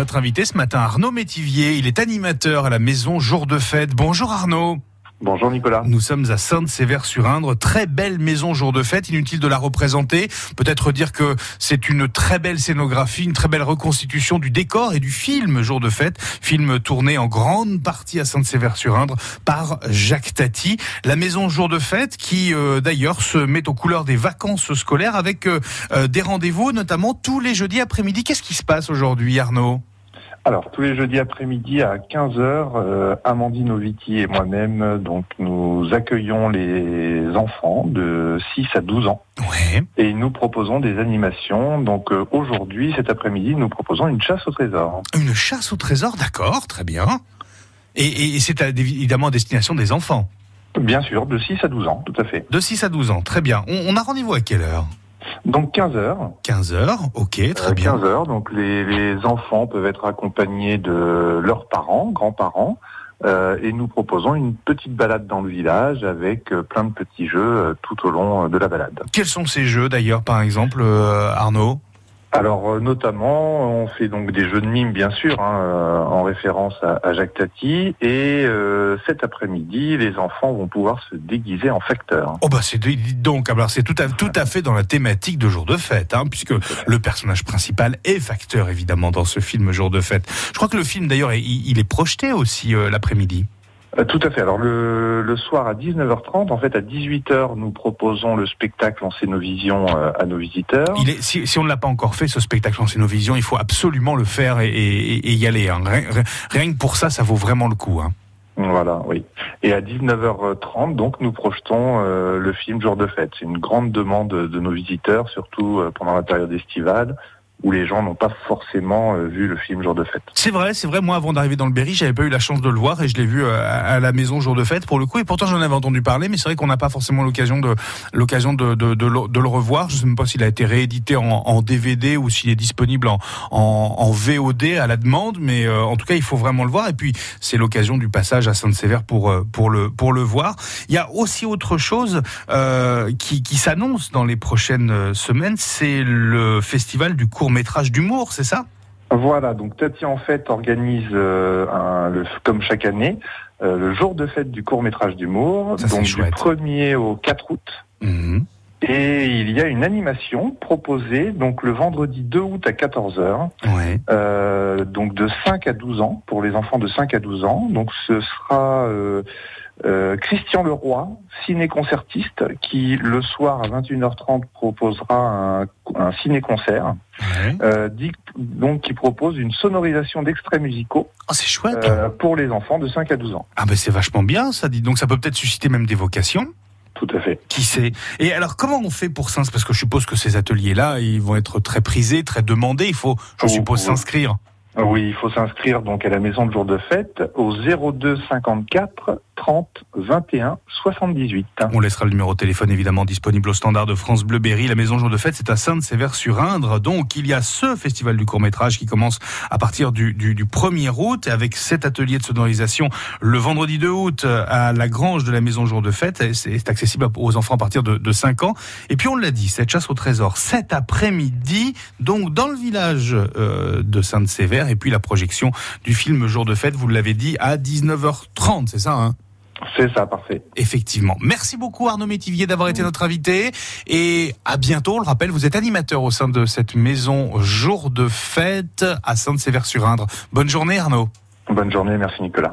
Notre invité ce matin, Arnaud Métivier, il est animateur à la maison Jour de Fête. Bonjour Arnaud. Bonjour Nicolas. Nous sommes à Sainte-Sévère-sur-Indre, très belle maison jour de fête, inutile de la représenter. Peut-être dire que c'est une très belle scénographie, une très belle reconstitution du décor et du film jour de fête, film tourné en grande partie à Sainte-Sévère-sur-Indre par Jacques Tati. La maison jour de fête qui euh, d'ailleurs se met aux couleurs des vacances scolaires avec euh, euh, des rendez-vous notamment tous les jeudis après-midi. Qu'est-ce qui se passe aujourd'hui Arnaud? Alors, tous les jeudis après-midi à 15h, euh, Amandine Oviti et moi-même, donc, nous accueillons les enfants de 6 à 12 ans. Ouais. Et nous proposons des animations. Donc, euh, aujourd'hui, cet après-midi, nous proposons une chasse au trésor. Une chasse au trésor, d'accord, très bien. Et, et c'est évidemment à destination des enfants. Bien sûr, de 6 à 12 ans, tout à fait. De 6 à 12 ans, très bien. On, on a rendez-vous à quelle heure? Donc, 15h. 15 heures, ok, très bien. 15 heures, donc les, les enfants peuvent être accompagnés de leurs parents, grands-parents, euh, et nous proposons une petite balade dans le village avec euh, plein de petits jeux euh, tout au long euh, de la balade. Quels sont ces jeux d'ailleurs, par exemple, euh, Arnaud? Alors euh, notamment, on fait donc des jeux de mime bien sûr, hein, euh, en référence à, à Jacques Tati, et euh, cet après-midi, les enfants vont pouvoir se déguiser en facteurs. Oh bah c'est donc, alors c'est tout à, tout à fait dans la thématique de jour de fête, hein, puisque le personnage principal est facteur évidemment dans ce film jour de fête. Je crois que le film d'ailleurs, il, il est projeté aussi euh, l'après-midi. Euh, Tout à fait. Alors le, le soir à 19h30, en fait à 18h, nous proposons le spectacle en scénovision euh, à nos visiteurs. Il est, si, si on ne l'a pas encore fait, ce spectacle en Scénovision, il faut absolument le faire et, et- et y aller. hein. Rien, rien que pour ça, ça vaut vraiment le coup. Hein. Voilà, oui. Et à 19h30, donc, nous projetons euh, le film Jour de fête. C'est une grande demande de nos visiteurs, surtout euh, pendant la période estivale, où les gens n'ont pas forcément euh, vu le film Jour de fête. C'est vrai, c'est vrai. Moi, avant d'arriver dans le Berry, j'avais pas eu la chance de le voir et je l'ai vu euh, à la maison jour de fête pour le coup. Et pourtant, j'en avais entendu parler, mais c'est vrai qu'on n'a pas forcément l'occasion de l'occasion de, de, de, le- revoir. Je sais même pas s'il a été réédité en, DVD ou s'il est disponible en, en, VOD à la demande, mais euh, en tout cas, il faut vraiment le voir. Et puis, c'est l'occasion du passage à Sainte-Sévère pour pour le pour le voir. Il y a aussi autre chose qui, qui s'annonce dans les prochaines semaines, c'est le festival du court métrage d'humour, c'est ça? Voilà, donc Tati en fait organise, euh, un, le- comme chaque année, euh, le jour de fête du court métrage d'humour, donc du chouette. 1er au 4 août. Mhm. Et il y a une animation proposée donc le vendredi 2 août à 14h. Ouais. Euh, donc de 5 à 12 ans, pour les enfants de 5 à 12 ans. Donc ce sera euh, euh, Christian Leroy, ciné-concertiste, qui le soir à 21h30 proposera un, un ciné-concert, Ouais. euh, dit- donc qui propose une sonorisation d'extraits musicaux Oh, c'est chouette. euh, pour les enfants de 5 à 12 ans. Ah ben c'est vachement bien ça, dit donc ça peut peut-être susciter même des vocations, Tout à fait. qui sait? Et alors comment on fait pour s'inscrire Parce que je suppose que ces ateliers-là, ils vont être très prisés, très demandés, il faut, je Oh, suppose, oui. s'inscrire. Oui, il faut s'inscrire donc à la maison de jour de fête au 02 54 30 21 78. On laissera le numéro de téléphone évidemment disponible au standard de France Bleu Berry. La maison jour de fête, c'est à Sainte-Sévère-sur-Indre. Donc il y a ce festival du court-métrage qui commence à partir du, du, du 1er août avec cet atelier de sonorisation le vendredi 2 août à la grange de la maison jour de fête. C'est accessible aux enfants à partir de, de 5 ans. Et puis on l'a dit, cette chasse au trésor cet après-midi, donc dans le village euh, de Sainte-Sévère. Et puis la projection du film jour de fête, vous l'avez dit, à 19h30, c'est ça hein? C'est ça, parfait. Effectivement. Merci beaucoup Arnaud Métivier d'avoir été notre invité et à bientôt. On le rappelle, vous êtes animateur au sein de cette maison jour de fête à Sainte-Sévère-sur-Indre. Bonne journée Arnaud. Bonne journée, merci Nicolas.